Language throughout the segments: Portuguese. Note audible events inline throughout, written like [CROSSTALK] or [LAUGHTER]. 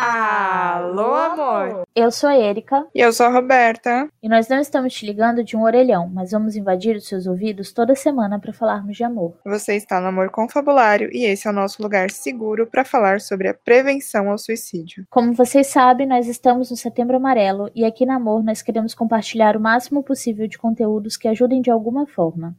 Alô, amor! Eu sou a Erika. E eu sou a Roberta. E nós não estamos te ligando de um orelhão, mas vamos invadir os seus ouvidos toda semana para falarmos de amor. Você está no Amor Confabulário e esse é o nosso lugar seguro para falar sobre a prevenção ao suicídio. Como vocês sabem, nós estamos no Setembro Amarelo e aqui na Amor nós queremos compartilhar o máximo possível de conteúdos que ajudem de alguma forma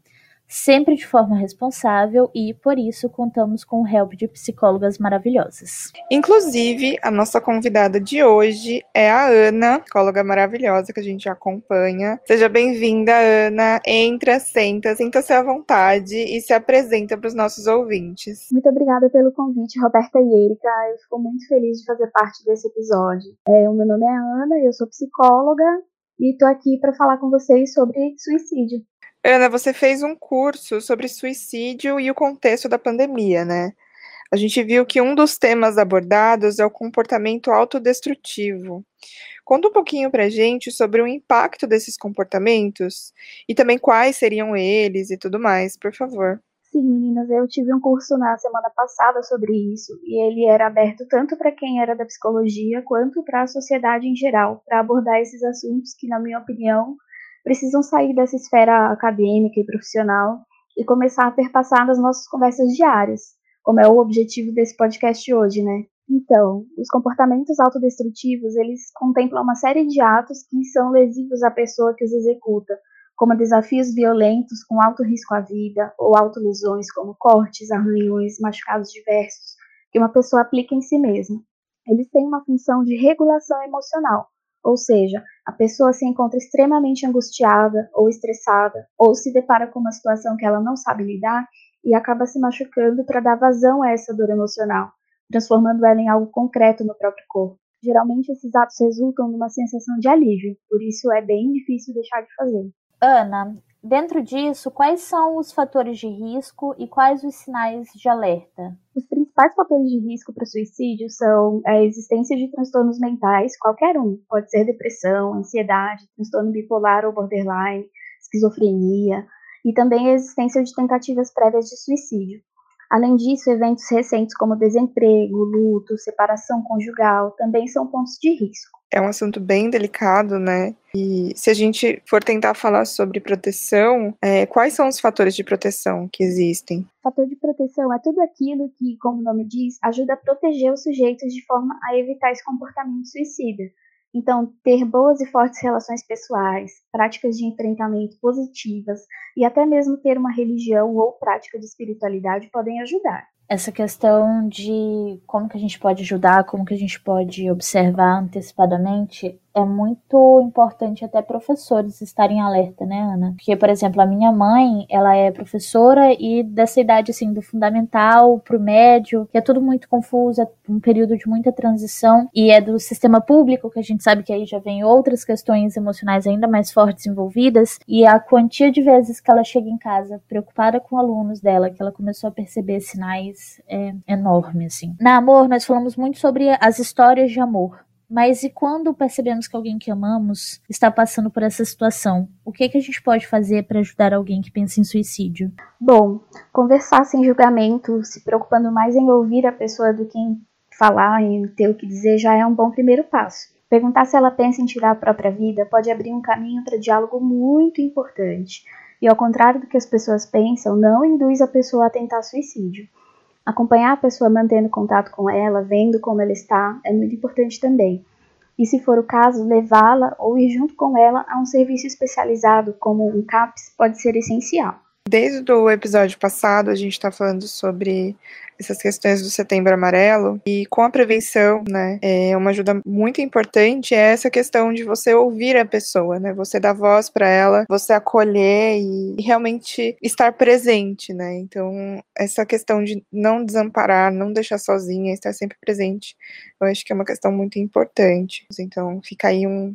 sempre de forma responsável e, por isso, contamos com o help de psicólogas maravilhosas. Inclusive, a nossa convidada de hoje é a Ana, psicóloga maravilhosa que a gente acompanha. Seja bem-vinda, Ana. Entra, senta, sinta-se à vontade e se apresenta para os nossos ouvintes. Muito obrigada pelo convite, Roberta e Erika. Eu fico muito feliz de fazer parte desse episódio. É, o meu nome é Ana, eu sou psicóloga e estou aqui para falar com vocês sobre suicídio. Ana, você fez um curso sobre suicídio e o contexto da pandemia, né? A gente viu que um dos temas abordados é o comportamento autodestrutivo. Conta um pouquinho pra gente sobre o impacto desses comportamentos e também quais seriam eles e tudo mais, por favor. Sim, meninas, eu tive um curso na semana passada sobre isso e ele era aberto tanto para quem era da psicologia quanto para a sociedade em geral, para abordar esses assuntos que, na minha opinião, precisam sair dessa esfera acadêmica e profissional e começar a perpassar nas nossas conversas diárias, como é o objetivo desse podcast hoje, né? Então, os comportamentos autodestrutivos, eles contemplam uma série de atos que são lesivos à pessoa que os executa, como desafios violentos com alto risco à vida, ou autolesões como cortes, arranhões, machucados diversos, que uma pessoa aplica em si mesma. Eles têm uma função de regulação emocional, ou seja, a pessoa se encontra extremamente angustiada ou estressada, ou se depara com uma situação que ela não sabe lidar e acaba se machucando para dar vazão a essa dor emocional, transformando ela em algo concreto no próprio corpo. Geralmente esses atos resultam numa sensação de alívio, por isso é bem difícil deixar de fazer. Ana, Dentro disso, quais são os fatores de risco e quais os sinais de alerta? Os principais fatores de risco para suicídio são a existência de transtornos mentais, qualquer um, pode ser depressão, ansiedade, transtorno bipolar ou borderline, esquizofrenia, e também a existência de tentativas prévias de suicídio. Além disso, eventos recentes como desemprego, luto, separação conjugal também são pontos de risco. É um assunto bem delicado, né? E se a gente for tentar falar sobre proteção, é, quais são os fatores de proteção que existem? Fator de proteção é tudo aquilo que, como o nome diz, ajuda a proteger os sujeitos de forma a evitar esse comportamento suicida. Então, ter boas e fortes relações pessoais, práticas de enfrentamento positivas e até mesmo ter uma religião ou prática de espiritualidade podem ajudar. Essa questão de como que a gente pode ajudar, como que a gente pode observar antecipadamente, é muito importante até professores estarem alerta, né, Ana? Porque, por exemplo, a minha mãe, ela é professora e dessa idade, assim, do fundamental pro médio, que é tudo muito confuso, é um período de muita transição, e é do sistema público, que a gente sabe que aí já vem outras questões emocionais ainda mais fortes envolvidas, e a quantia de vezes que ela chega em casa preocupada com alunos dela, que ela começou a perceber sinais é enorme, assim. Na Amor, nós falamos muito sobre as histórias de amor, mas e quando percebemos que alguém que amamos está passando por essa situação? O que, é que a gente pode fazer para ajudar alguém que pensa em suicídio? Bom, conversar sem julgamento, se preocupando mais em ouvir a pessoa do que em falar e ter o que dizer já é um bom primeiro passo. Perguntar se ela pensa em tirar a própria vida pode abrir um caminho para diálogo muito importante. E ao contrário do que as pessoas pensam, não induz a pessoa a tentar suicídio. Acompanhar a pessoa mantendo contato com ela, vendo como ela está, é muito importante também. E se for o caso, levá-la ou ir junto com ela a um serviço especializado, como um CAPS, pode ser essencial. Desde o episódio passado, a gente está falando sobre essas questões do Setembro Amarelo e com a prevenção, né, é uma ajuda muito importante é essa questão de você ouvir a pessoa, né, você dar voz para ela, você acolher e realmente estar presente, né. Então essa questão de não desamparar, não deixar sozinha, estar sempre presente, eu acho que é uma questão muito importante. Então fica aí um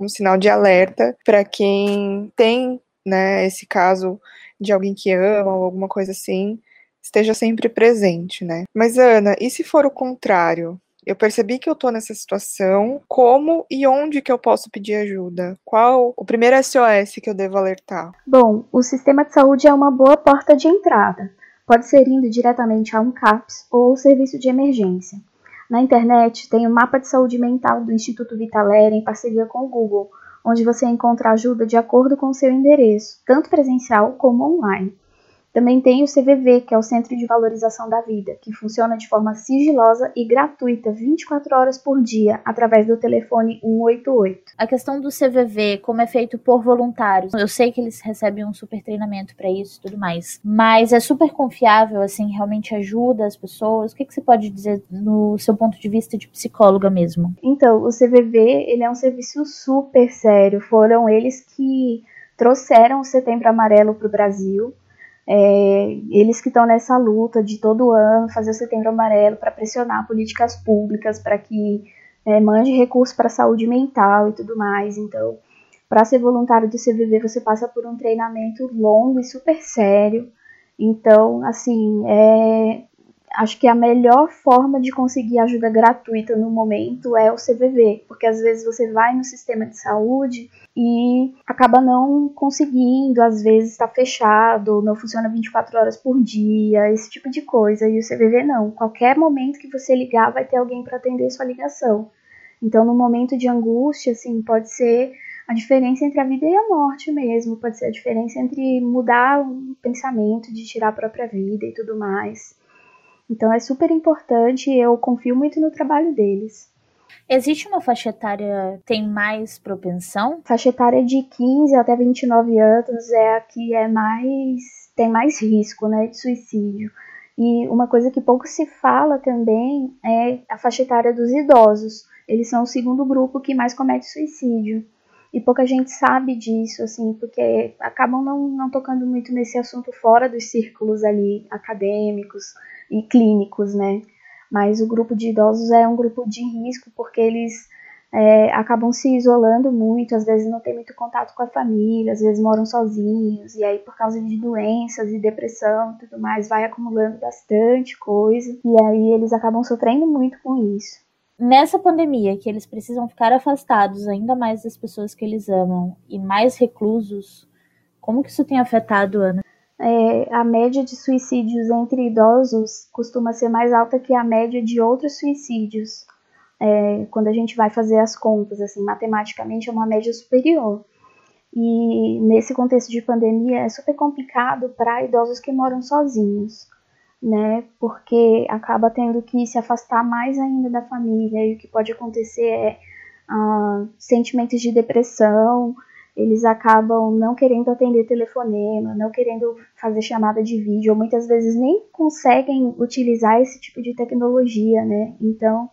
um sinal de alerta para quem tem, né, esse caso de alguém que ama ou alguma coisa assim, esteja sempre presente, né? Mas Ana, e se for o contrário? Eu percebi que eu tô nessa situação, como e onde que eu posso pedir ajuda? Qual o primeiro SOS que eu devo alertar? Bom, o sistema de saúde é uma boa porta de entrada. Pode ser indo diretamente a um CAPS ou serviço de emergência. Na internet tem o mapa de saúde mental do Instituto Vitalera em parceria com o Google, onde você encontra ajuda de acordo com o seu endereço, tanto presencial como online. Também tem o CVV, que é o Centro de Valorização da Vida, que funciona de forma sigilosa e gratuita 24 horas por dia através do telefone 188. A questão do CVV, como é feito por voluntários, eu sei que eles recebem um super treinamento para isso e tudo mais, mas é super confiável, assim, realmente ajuda as pessoas. O que, que você pode dizer no seu ponto de vista de psicóloga mesmo? Então, o CVV, ele é um serviço super sério. Foram eles que trouxeram o Setembro Amarelo para o Brasil é, eles que estão nessa luta de todo ano fazer o Setembro Amarelo para pressionar políticas públicas para que é, mande recursos para a saúde mental e tudo mais. Então, para ser voluntário do CVV, você passa por um treinamento longo e super sério. Então, assim, é, acho que a melhor forma de conseguir ajuda gratuita no momento é o CVV, porque às vezes você vai no sistema de saúde e acaba não conseguindo, às vezes está fechado, não funciona 24 horas por dia, esse tipo de coisa. E o CVV não, qualquer momento que você ligar vai ter alguém para atender sua ligação. Então, no momento de angústia, assim, pode ser a diferença entre a vida e a morte mesmo, pode ser a diferença entre mudar o pensamento de tirar a própria vida e tudo mais. Então é super importante e eu confio muito no trabalho deles. Existe uma faixa etária que tem mais propensão? Faixa etária de 15 até 29 anos é a que é mais tem mais risco, né, de suicídio. E uma coisa que pouco se fala também é a faixa etária dos idosos. Eles são o segundo grupo que mais comete suicídio. E pouca gente sabe disso, assim, porque acabam não, não tocando muito nesse assunto fora dos círculos ali acadêmicos e clínicos, né? Mas o grupo de idosos é um grupo de risco porque eles é, acabam se isolando muito, às vezes não tem muito contato com a família, às vezes moram sozinhos, e aí por causa de doenças e depressão e tudo mais, vai acumulando bastante coisa, e aí eles acabam sofrendo muito com isso. Nessa pandemia, que eles precisam ficar afastados ainda mais das pessoas que eles amam e mais reclusos, como que isso tem afetado, Ana? É, a média de suicídios entre idosos costuma ser mais alta que a média de outros suicídios. É, quando a gente vai fazer as contas, assim, matematicamente é uma média superior. E nesse contexto de pandemia é super complicado para idosos que moram sozinhos, né? Porque acaba tendo que se afastar mais ainda da família e o que pode acontecer é uh, sentimentos de depressão, eles acabam não querendo atender telefonema, não querendo fazer chamada de vídeo, ou muitas vezes nem conseguem utilizar esse tipo de tecnologia, né? Então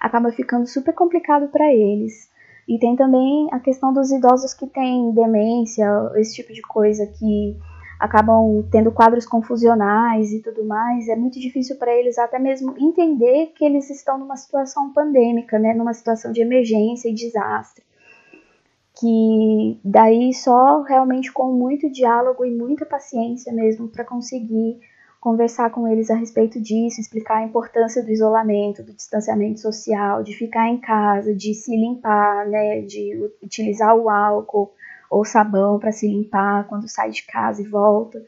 acaba ficando super complicado para eles. E tem também a questão dos idosos que têm demência, esse tipo de coisa que acabam tendo quadros confusionais e tudo mais. É muito difícil para eles até mesmo entender que eles estão numa situação pandêmica, né? Numa situação de emergência e desastre que daí só realmente com muito diálogo e muita paciência mesmo para conseguir conversar com eles a respeito disso, explicar a importância do isolamento, do distanciamento social, de ficar em casa, de se limpar, né, de utilizar o álcool ou sabão para se limpar quando sai de casa e volta.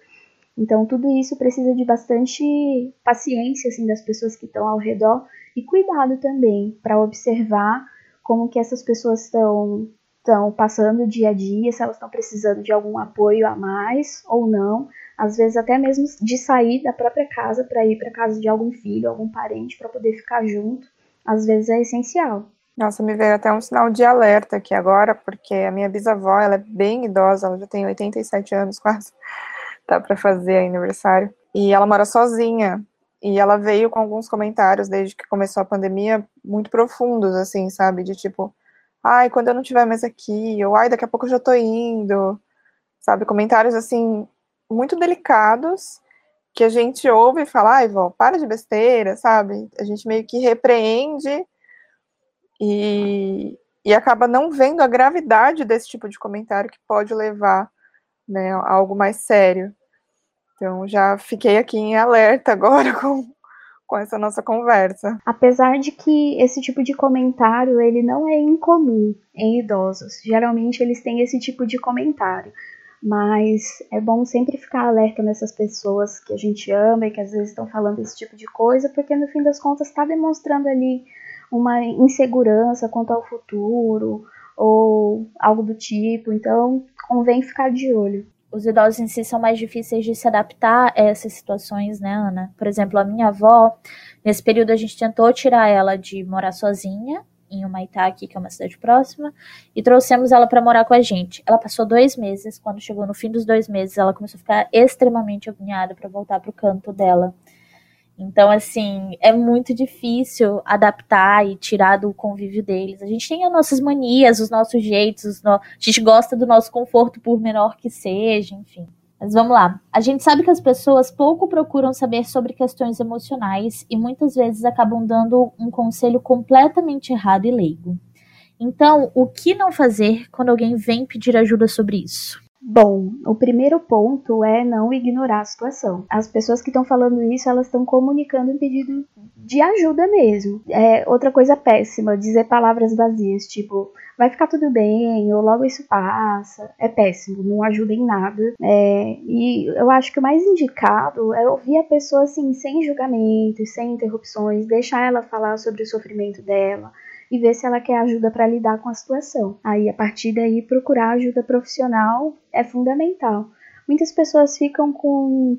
Então tudo isso precisa de bastante paciência assim das pessoas que estão ao redor e cuidado também para observar como que essas pessoas estão estão passando dia a dia, se elas estão precisando de algum apoio a mais ou não, às vezes até mesmo de sair da própria casa para ir para casa de algum filho, algum parente para poder ficar junto, às vezes é essencial. Nossa, me veio até um sinal de alerta aqui agora, porque a minha bisavó, ela é bem idosa, ela já tem 87 anos [LAUGHS] quase, tá para fazer aniversário, e ela mora sozinha. E ela veio com alguns comentários desde que começou a pandemia muito profundos, assim, sabe? De tipo, ai, quando eu não estiver mais aqui, ou ai, daqui a pouco eu já tô indo, sabe? Comentários assim, muito delicados, que a gente ouve e fala, ai, vó, para de besteira, sabe? A gente meio que repreende e, e acaba não vendo a gravidade desse tipo de comentário que pode levar né, a algo mais sério. Então, já fiquei aqui em alerta agora [LAUGHS] com, com essa nossa conversa. Apesar de que esse tipo de comentário ele não é incomum em idosos. Geralmente eles têm esse tipo de comentário. mas é bom sempre ficar alerta nessas pessoas que a gente ama e que às vezes estão falando esse tipo de coisa, porque no fim das contas está demonstrando ali uma insegurança quanto ao futuro ou algo do tipo. Então, convém ficar de olho. Os idosos em si são mais difíceis de se adaptar a essas situações, né, Ana? Por exemplo, a minha avó, nesse período a gente tentou tirar ela de morar sozinha em Humaitá, aqui, que é uma cidade próxima, e trouxemos ela para morar com a gente. Ela passou dois meses, quando chegou no fim dos dois meses, ela começou a ficar extremamente agoniada para voltar para o canto dela. Então, assim, é muito difícil adaptar e tirar do convívio deles. A gente tem as nossas manias, os nossos jeitos, os no... a gente gosta do nosso conforto, por menor que seja, enfim. Mas vamos lá. A gente sabe que as pessoas pouco procuram saber sobre questões emocionais e muitas vezes acabam dando um conselho completamente errado e leigo. Então, o que não fazer quando alguém vem pedir ajuda sobre isso? Bom, o primeiro ponto é não ignorar a situação. As pessoas que estão falando isso, elas estão comunicando um pedido de ajuda mesmo. É outra coisa péssima, dizer palavras vazias, tipo, vai ficar tudo bem, ou logo isso passa. É péssimo, não ajuda em nada. É, e eu acho que o mais indicado é ouvir a pessoa assim, sem julgamentos, sem interrupções, deixar ela falar sobre o sofrimento dela e ver se ela quer ajuda para lidar com a situação. Aí, a partir daí, procurar ajuda profissional é fundamental. Muitas pessoas ficam com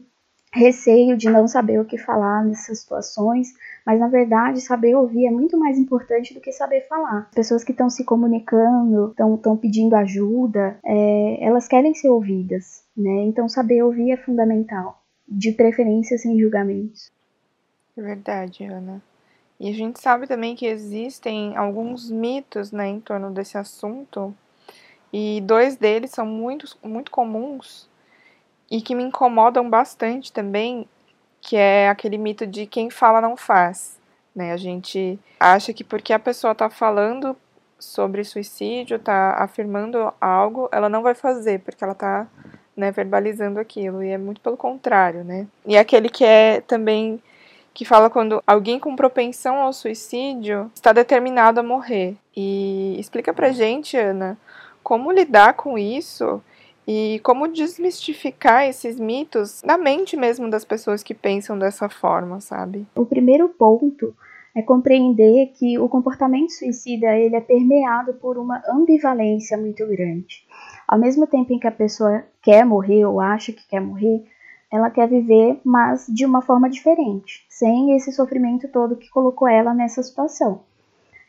receio de não saber o que falar nessas situações, mas na verdade saber ouvir é muito mais importante do que saber falar. Pessoas que estão se comunicando, estão pedindo ajuda, é, elas querem ser ouvidas, né? Então saber ouvir é fundamental, de preferência sem julgamentos. É verdade, Ana. E a gente sabe também que existem alguns mitos né, em torno desse assunto, e dois deles são muito, muito comuns e que me incomodam bastante também, que é aquele mito de quem fala não faz. Né? A gente acha que porque a pessoa está falando sobre suicídio, está afirmando algo, ela não vai fazer, porque ela está né, verbalizando aquilo, e é muito pelo contrário, né? E aquele que é também que fala quando alguém com propensão ao suicídio está determinado a morrer. E explica pra gente, Ana, como lidar com isso e como desmistificar esses mitos na mente mesmo das pessoas que pensam dessa forma, sabe? O primeiro ponto é compreender que o comportamento suicida ele é permeado por uma ambivalência muito grande. Ao mesmo tempo em que a pessoa quer morrer ou acha que quer morrer, ela quer viver, mas de uma forma diferente, sem esse sofrimento todo que colocou ela nessa situação.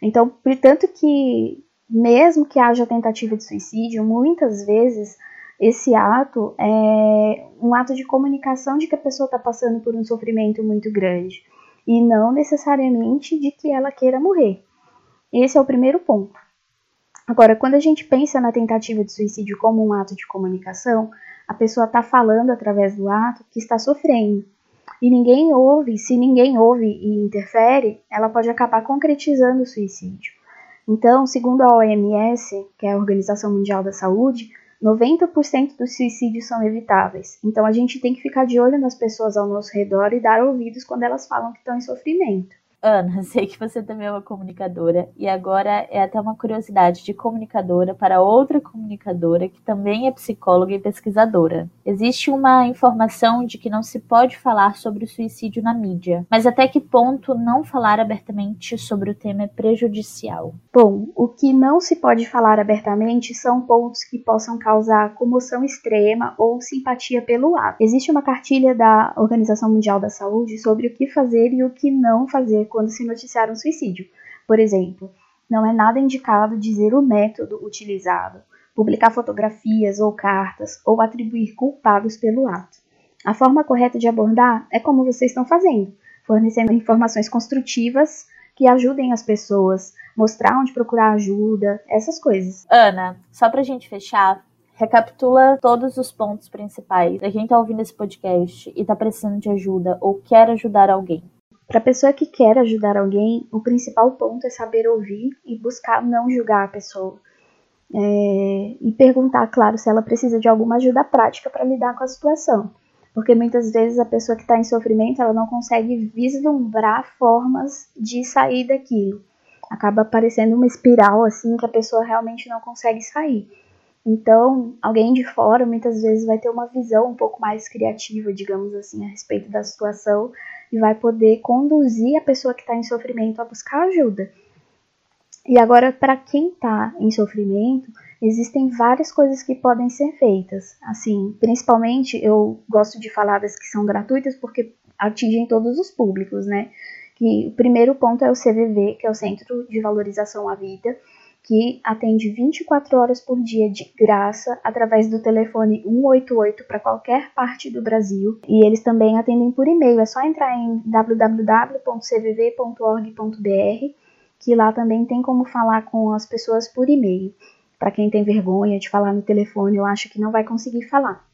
Então, portanto que mesmo que haja tentativa de suicídio, muitas vezes esse ato é um ato de comunicação de que a pessoa está passando por um sofrimento muito grande e não necessariamente de que ela queira morrer. Esse é o primeiro ponto. Agora, quando a gente pensa na tentativa de suicídio como um ato de comunicação, a pessoa está falando através do ato que está sofrendo. E ninguém ouve, se ninguém ouve e interfere, ela pode acabar concretizando o suicídio. Então, segundo a OMS, que é a Organização Mundial da Saúde, 90% dos suicídios são evitáveis. Então, a gente tem que ficar de olho nas pessoas ao nosso redor e dar ouvidos quando elas falam que estão em sofrimento. Ana, [LAUGHS] sei que você também é uma comunicadora e agora é até uma curiosidade de comunicadora para outra comunicadora que também é psicóloga e pesquisadora. Existe uma informação de que não se pode falar sobre o suicídio na mídia, mas até que ponto não falar abertamente sobre o tema é prejudicial? Bom, o que não se pode falar abertamente são pontos que possam causar comoção extrema ou simpatia pelo ato. Existe uma cartilha da Organização Mundial da Saúde sobre o que fazer e o que não fazer quando se noticiar um suicídio. Por exemplo, não é nada indicado dizer o método utilizado, publicar fotografias ou cartas ou atribuir culpados pelo ato. A forma correta de abordar é como vocês estão fazendo, fornecendo informações construtivas que ajudem as pessoas, mostrar onde procurar ajuda, essas coisas. Ana, só pra gente fechar, recapitula todos os pontos principais pra quem tá ouvindo esse podcast e tá precisando de ajuda ou quer ajudar alguém. Para a pessoa que quer ajudar alguém, o principal ponto é saber ouvir e buscar não julgar a pessoa. É, e perguntar, claro, se ela precisa de alguma ajuda prática para lidar com a situação. Porque muitas vezes a pessoa que está em sofrimento ela não consegue vislumbrar formas de sair daquilo. Acaba parecendo uma espiral assim que a pessoa realmente não consegue sair. Então, alguém de fora muitas vezes vai ter uma visão um pouco mais criativa, digamos assim, a respeito da situação e vai poder conduzir a pessoa que está em sofrimento a buscar ajuda. E agora, para quem está em sofrimento, existem várias coisas que podem ser feitas. Assim, principalmente eu gosto de falar das que são gratuitas porque atingem todos os públicos, né? Que o primeiro ponto é o CVV, que é o Centro de Valorização à Vida, que atende 24 horas por dia de graça através do telefone 188 para qualquer parte do Brasil. E eles também atendem por e-mail, é só entrar em www.cvv.org.br, que lá também tem como falar com as pessoas por e-mail. Para quem tem vergonha de falar no telefone, eu acho que não vai conseguir falar.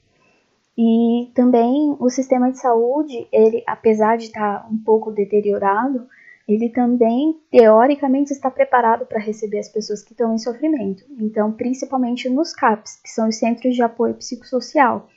E também o sistema de saúde, ele, apesar de estar tá um pouco deteriorado, ele também, teoricamente, está preparado para receber as pessoas que estão em sofrimento. Então, principalmente nos CAPs, que são os Centros de Apoio Psicossocial.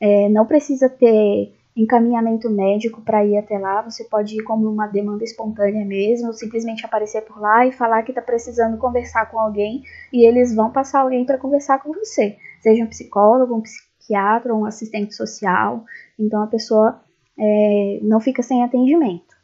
É, não precisa ter encaminhamento médico para ir até lá, você pode ir como uma demanda espontânea mesmo, simplesmente aparecer por lá e falar que está precisando conversar com alguém e eles vão passar alguém para conversar com você, seja um psicólogo, um psiquiatra, um assistente social, então a pessoa é, não fica sem atendimento.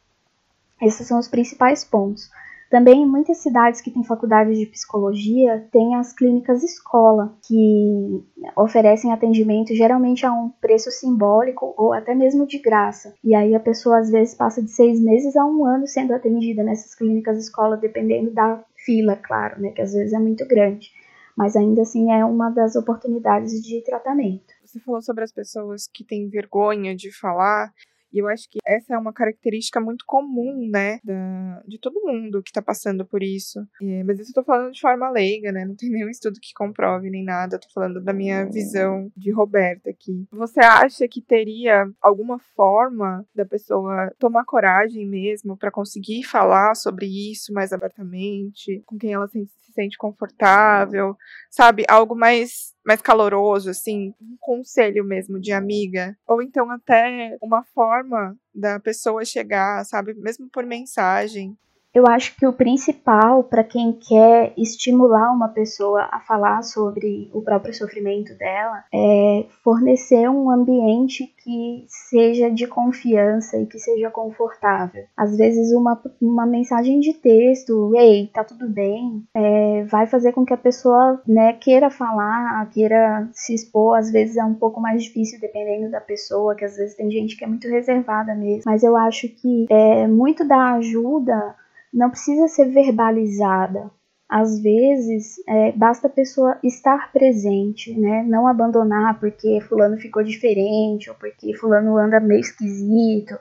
Esses são os principais pontos. Também em muitas cidades que têm faculdade de psicologia, tem as clínicas escola, que oferecem atendimento geralmente a um preço simbólico ou até mesmo de graça. E aí a pessoa às vezes passa de seis meses a um ano sendo atendida nessas clínicas escola, dependendo da fila, claro, né, que às vezes é muito grande. Mas ainda assim é uma das oportunidades de tratamento. Você falou sobre as pessoas que têm vergonha de falar. E eu acho que essa é uma característica muito comum, né, da, de todo mundo que tá passando por isso. E, mas isso eu tô falando de forma leiga, né? Não tem nenhum estudo que comprove nem nada. Eu tô falando da minha visão de Roberta aqui. Você acha que teria alguma forma da pessoa tomar coragem mesmo para conseguir falar sobre isso mais abertamente, com quem ela se, se sente confortável, sabe? Algo mais mais caloroso, assim, um conselho mesmo de amiga, ou então até uma forma da pessoa chegar, sabe, mesmo por mensagem, eu acho que o principal para quem quer estimular uma pessoa a falar sobre o próprio sofrimento dela é fornecer um ambiente que seja de confiança e que seja confortável. Às vezes, uma, uma mensagem de texto, ei, tá tudo bem, é, vai fazer com que a pessoa né, queira falar, queira se expor. Às vezes é um pouco mais difícil dependendo da pessoa, que às vezes tem gente que é muito reservada mesmo. Mas eu acho que é, muito da ajuda não precisa ser verbalizada. Às vezes, é, basta a pessoa estar presente, né? Não abandonar porque fulano ficou diferente ou porque fulano anda meio esquisito.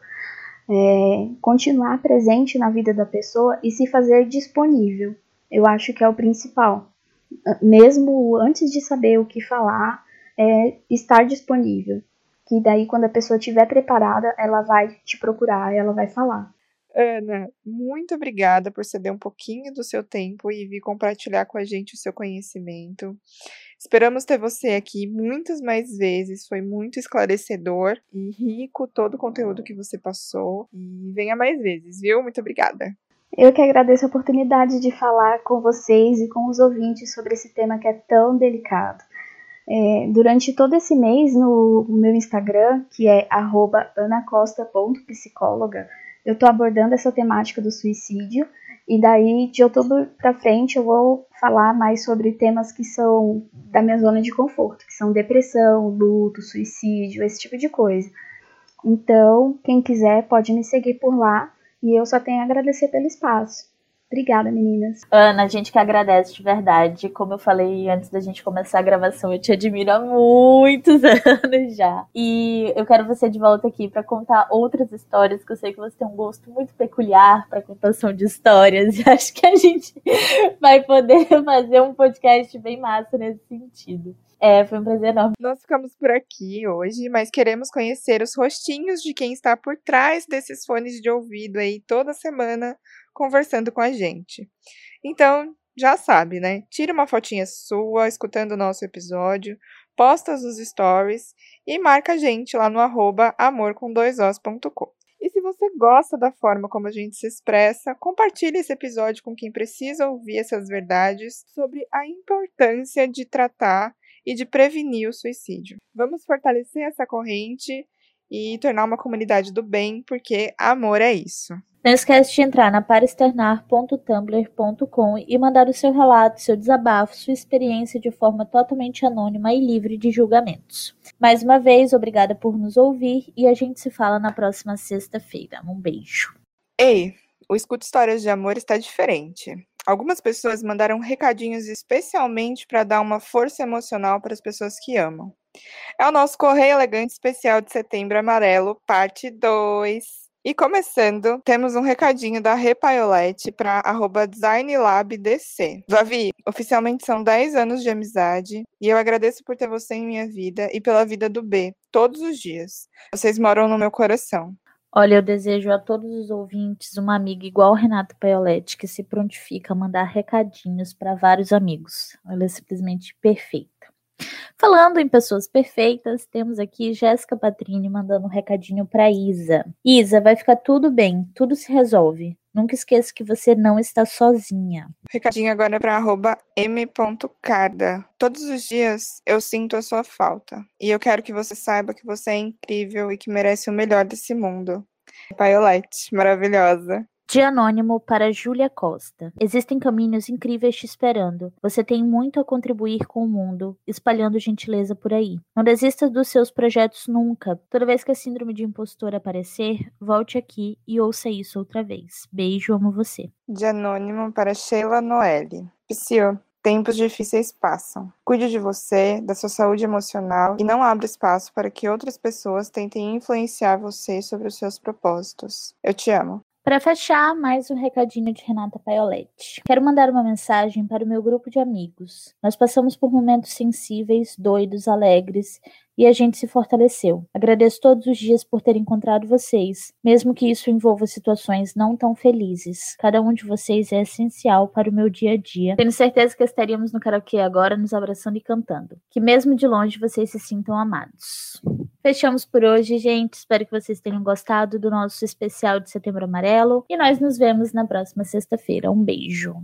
É, continuar presente na vida da pessoa e se fazer disponível. Eu acho que é o principal. Mesmo antes de saber o que falar, é estar disponível. Que daí, quando a pessoa estiver preparada, ela vai te procurar, ela vai falar. Ana, muito obrigada por ceder um pouquinho do seu tempo e vir compartilhar com a gente o seu conhecimento. Esperamos ter você aqui muitas mais vezes. Foi muito esclarecedor e rico todo o conteúdo que você passou. E venha mais vezes, viu? Muito obrigada. Eu que agradeço a oportunidade de falar com vocês e com os ouvintes sobre esse tema que é tão delicado. É, durante todo esse mês, no meu Instagram, que é anacosta.psicóloga, eu estou abordando essa temática do suicídio e daí de outubro para frente eu vou falar mais sobre temas que são da minha zona de conforto, que são depressão, luto, suicídio, esse tipo de coisa. Então, quem quiser pode me seguir por lá e eu só tenho a agradecer pelo espaço. Obrigada, meninas. Ana, a gente que agradece de verdade. Como eu falei antes da gente começar a gravação, eu te admiro há muitos [LAUGHS] anos já. E eu quero você de volta aqui para contar outras histórias, que eu sei que você tem um gosto muito peculiar para contação de histórias. [LAUGHS] E acho que a gente vai poder [LAUGHS] fazer um podcast bem massa nesse sentido. É, foi um prazer enorme. Nós ficamos por aqui hoje, mas queremos conhecer os rostinhos de quem está por trás desses fones de ouvido aí toda semana conversando com a gente. Então, já sabe, né? Tira uma fotinha sua escutando o nosso episódio, posta nos stories e marca a gente lá no arroba amorcom2os.com. E se você gosta da forma como a gente se expressa, compartilhe esse episódio com quem precisa ouvir essas verdades sobre a importância de tratar e de prevenir o suicídio. Vamos fortalecer essa corrente e tornar uma comunidade do bem, porque amor é isso. Não esquece de entrar na paraexternar.tumblr.com e mandar o seu relato, seu desabafo, sua experiência de forma totalmente anônima e livre de julgamentos. Mais uma vez, obrigada por nos ouvir e a gente se fala na próxima sexta-feira. Um beijo. Ei, o Escuta Histórias de Amor está diferente. Algumas pessoas mandaram recadinhos especialmente para dar uma força emocional para as pessoas que amam. É o nosso Correio Elegante Especial de Setembro Amarelo, parte 2. E começando, temos um recadinho da Repaiolete para designlabdc. Vavi, oficialmente são 10 anos de amizade e eu agradeço por ter você em minha vida e pela vida do B, todos os dias. Vocês moram no meu coração. Olha, eu desejo a todos os ouvintes uma amiga igual Renata Paioletti, que se prontifica a mandar recadinhos para vários amigos. Ela é simplesmente perfeita. Falando em pessoas perfeitas, temos aqui Jéssica Patrini mandando um recadinho para Isa. Isa, vai ficar tudo bem, tudo se resolve. Nunca esqueça que você não está sozinha. Recadinho agora para m.carda. Todos os dias eu sinto a sua falta. E eu quero que você saiba que você é incrível e que merece o melhor desse mundo. Violette, maravilhosa. De anônimo para Júlia Costa. Existem caminhos incríveis te esperando. Você tem muito a contribuir com o mundo, espalhando gentileza por aí. Não desista dos seus projetos nunca. Toda vez que a síndrome de impostor aparecer, volte aqui e ouça isso outra vez. Beijo, amo você. De anônimo para Sheila Noelle. Psyu, Tempos difíceis passam. Cuide de você, da sua saúde emocional e não abra espaço para que outras pessoas tentem influenciar você sobre os seus propósitos. Eu te amo. Para fechar, mais um recadinho de Renata Paioletti. Quero mandar uma mensagem para o meu grupo de amigos. Nós passamos por momentos sensíveis, doidos, alegres e a gente se fortaleceu. Agradeço todos os dias por ter encontrado vocês, mesmo que isso envolva situações não tão felizes. Cada um de vocês é essencial para o meu dia a dia. Tenho certeza que estaríamos no karaokê agora, nos abraçando e cantando. Que mesmo de longe vocês se sintam amados. Fechamos por hoje, gente. Espero que vocês tenham gostado do nosso especial de Setembro Amarelo e nós nos vemos na próxima sexta-feira. Um beijo.